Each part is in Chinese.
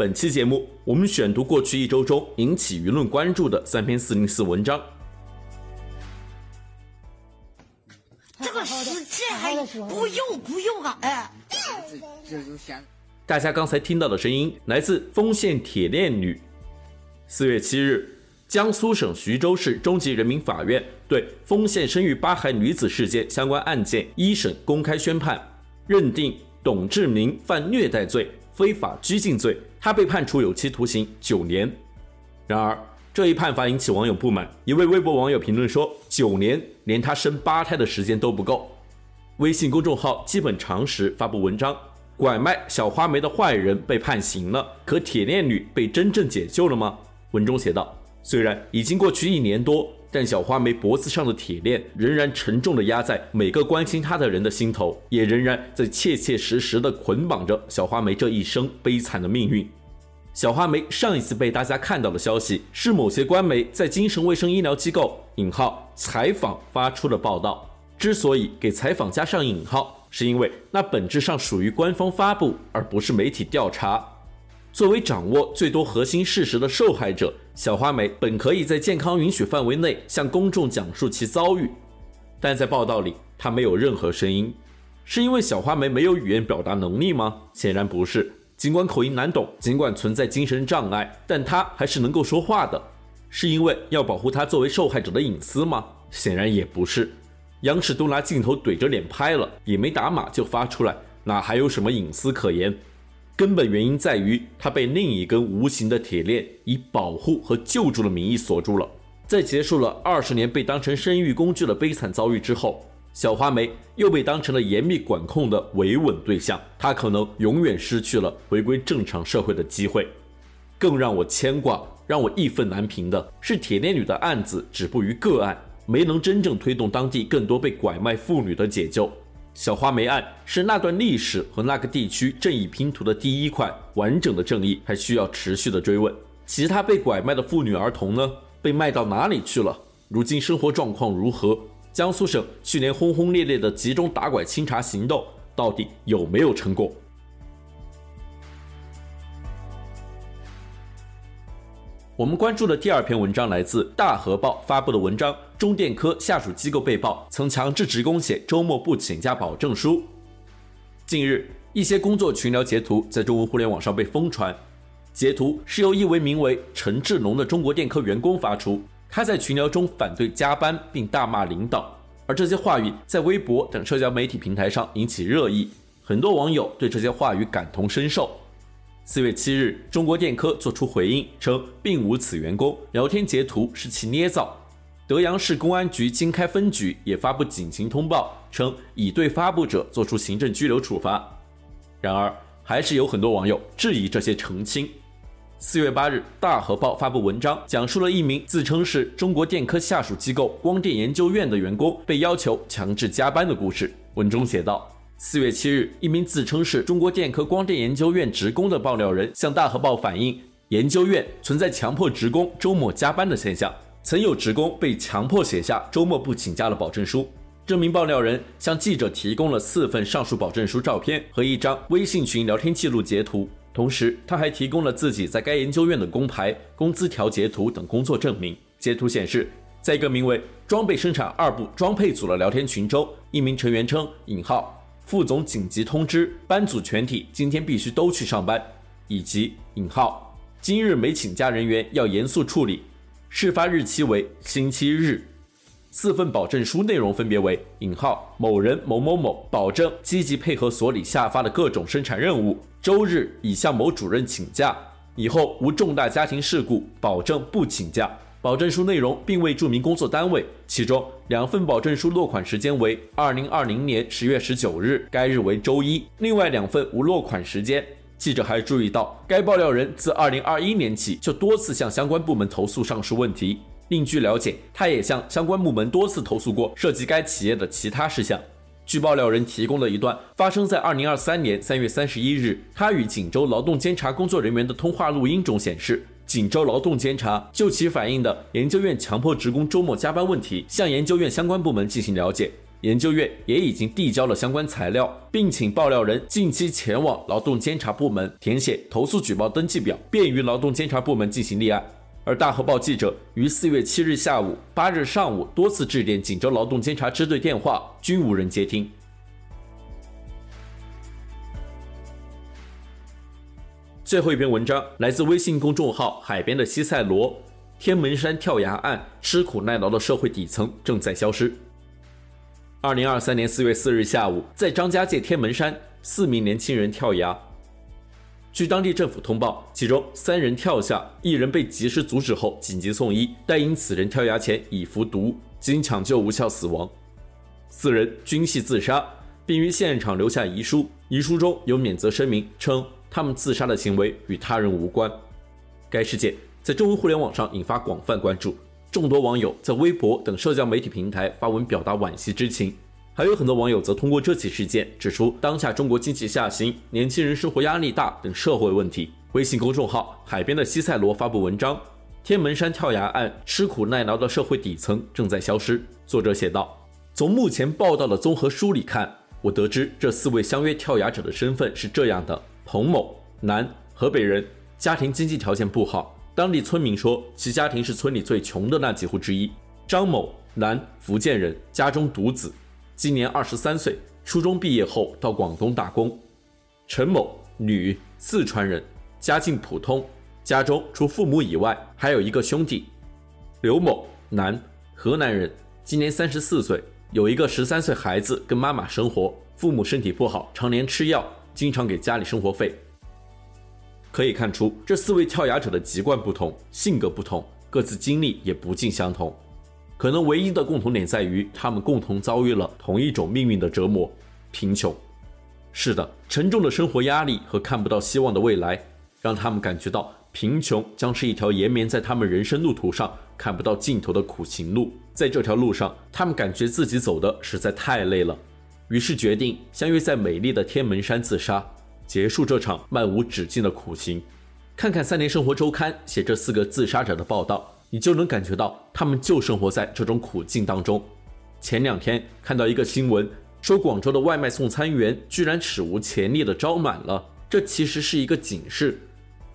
本期节目，我们选读过去一周中引起舆论关注的三篇四零四文章。这个世界还不用不用啊！哎，这就想，大家刚才听到的声音来自丰县铁链女。四月七日，江苏省徐州市中级人民法院对丰县生育八孩女子事件相关案件一审公开宣判，认定董志明犯虐待罪、非法拘禁罪。他被判处有期徒刑九年，然而这一判罚引起网友不满。一位微博网友评论说：“九年连他生八胎的时间都不够。”微信公众号基本常识发布文章：“拐卖小花梅的坏人被判刑了，可铁链女被真正解救了吗？”文中写道：“虽然已经过去一年多，但小花梅脖子上的铁链仍然沉重地压在每个关心她的人的心头，也仍然在切切实实地捆绑着小花梅这一生悲惨的命运。”小花梅上一次被大家看到的消息是某些官媒在精神卫生医疗机构（引号采访）发出的报道。之所以给采访加上引号，是因为那本质上属于官方发布，而不是媒体调查。作为掌握最多核心事实的受害者，小花梅本可以在健康允许范围内向公众讲述其遭遇，但在报道里，她没有任何声音。是因为小花梅没有语言表达能力吗？显然不是。尽管口音难懂，尽管存在精神障碍，但她还是能够说话的。是因为要保护她作为受害者的隐私吗？显然也不是。央视都拿镜头怼着脸拍了，也没打码就发出来，哪还有什么隐私可言？根本原因在于她被另一根无形的铁链以保护和救助的名义锁住了。在结束了二十年被当成生育工具的悲惨遭遇之后，小花梅又被当成了严密管控的维稳对象，她可能永远失去了回归正常社会的机会。更让我牵挂、让我义愤难平的是，铁链女的案子止步于个案，没能真正推动当地更多被拐卖妇女的解救。小花梅案是那段历史和那个地区正义拼图的第一块完整的正义，还需要持续的追问。其他被拐卖的妇女儿童呢？被卖到哪里去了？如今生活状况如何？江苏省去年轰轰烈烈的集中打拐清查行动，到底有没有成功？我们关注的第二篇文章来自大河报发布的文章：中电科下属机构被曝曾强制职工写周末不请假保证书。近日，一些工作群聊截图在中文互联网上被疯传，截图是由一位名为陈志龙的中国电科员工发出。他在群聊中反对加班，并大骂领导，而这些话语在微博等社交媒体平台上引起热议，很多网友对这些话语感同身受。四月七日，中国电科作出回应称，并无此员工，聊天截图是其捏造。德阳市公安局经开分局也发布警情通报，称已对发布者作出行政拘留处罚。然而，还是有很多网友质疑这些澄清。四月八日，大河报发布文章，讲述了一名自称是中国电科下属机构光电研究院的员工被要求强制加班的故事。文中写道：四月七日，一名自称是中国电科光电研究院职工的爆料人向大河报反映，研究院存在强迫职工周末加班的现象，曾有职工被强迫写下周末不请假的保证书。这名爆料人向记者提供了四份上述保证书照片和一张微信群聊天记录截图。同时，他还提供了自己在该研究院的工牌、工资条截图等工作证明。截图显示，在一个名为“装备生产二部装配组”的聊天群中，一名成员称“引号副总紧急通知，班组全体今天必须都去上班”，以及“引号今日没请假人员要严肃处理，事发日期为星期日”。四份保证书内容分别为：引号某人某某某保证积极配合所里下发的各种生产任务，周日已向某主任请假，以后无重大家庭事故，保证不请假。保证书内容并未注明工作单位，其中两份保证书落款时间为二零二零年十月十九日，该日为周一；另外两份无落款时间。记者还注意到，该爆料人自2021年起就多次向相关部门投诉上述问题。另据了解，他也向相关部门多次投诉过涉及该企业的其他事项。据爆料人提供的一段发生在2023年3月31日，他与锦州劳动监察工作人员的通话录音中显示，锦州劳动监察就其反映的研究院强迫职工周末加班问题，向研究院相关部门进行了解。研究院也已经递交了相关材料，并请爆料人近期前往劳动监察部门填写投诉举报登记表，便于劳动监察部门进行立案。而大河报记者于四月七日下午、八日上午多次致电锦州劳动监察支队电话，均无人接听。最后一篇文章来自微信公众号“海边的西塞罗”，天门山跳崖案，吃苦耐劳的社会底层正在消失。二零二三年四月四日下午，在张家界天门山，四名年轻人跳崖。据当地政府通报，其中三人跳下，一人被及时阻止后紧急送医，但因此人跳崖前已服毒，经抢救无效死亡。四人均系自杀，并于现场留下遗书，遗书中有免责声明，称他们自杀的行为与他人无关。该事件在中文互联网上引发广泛关注，众多网友在微博等社交媒体平台发文表达惋惜之情。还有很多网友则通过这起事件指出，当下中国经济下行、年轻人生活压力大等社会问题。微信公众号“海边的西塞罗”发布文章：“天门山跳崖案，吃苦耐劳的社会底层正在消失。”作者写道：“从目前报道的综合梳理看，我得知这四位相约跳崖者的身份是这样的：彭某，男，河北人，家庭经济条件不好，当地村民说其家庭是村里最穷的那几户之一；张某，男，福建人，家中独子。”今年二十三岁，初中毕业后到广东打工。陈某，女，四川人，家境普通，家中除父母以外还有一个兄弟。刘某，男，河南人，今年三十四岁，有一个十三岁孩子跟妈妈生活，父母身体不好，常年吃药，经常给家里生活费。可以看出，这四位跳崖者的籍贯不同，性格不同，各自经历也不尽相同。可能唯一的共同点在于，他们共同遭遇了同一种命运的折磨——贫穷。是的，沉重的生活压力和看不到希望的未来，让他们感觉到贫穷将是一条延绵在他们人生路途上看不到尽头的苦行路。在这条路上，他们感觉自己走的实在太累了，于是决定相约在美丽的天门山自杀，结束这场漫无止境的苦行。看看《三联生活周刊》写这四个自杀者的报道。你就能感觉到他们就生活在这种苦境当中。前两天看到一个新闻，说广州的外卖送餐员居然史无前例的招满了，这其实是一个警示，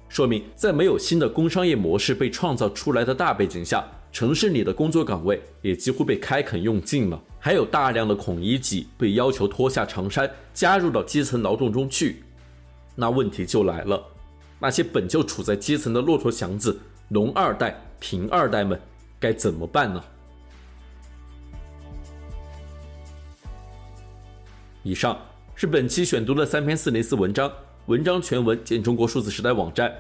说明在没有新的工商业模式被创造出来的大背景下，城市里的工作岗位也几乎被开垦用尽了，还有大量的孔乙己被要求脱下长衫加入到基层劳动中去。那问题就来了，那些本就处在基层的骆驼祥子、农二代。贫二代们该怎么办呢？以上是本期选读的三篇四零四文章，文章全文见中国数字时代网站。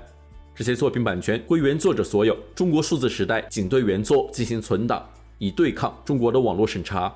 这些作品版权归原作者所有，中国数字时代仅对原作进行存档，以对抗中国的网络审查。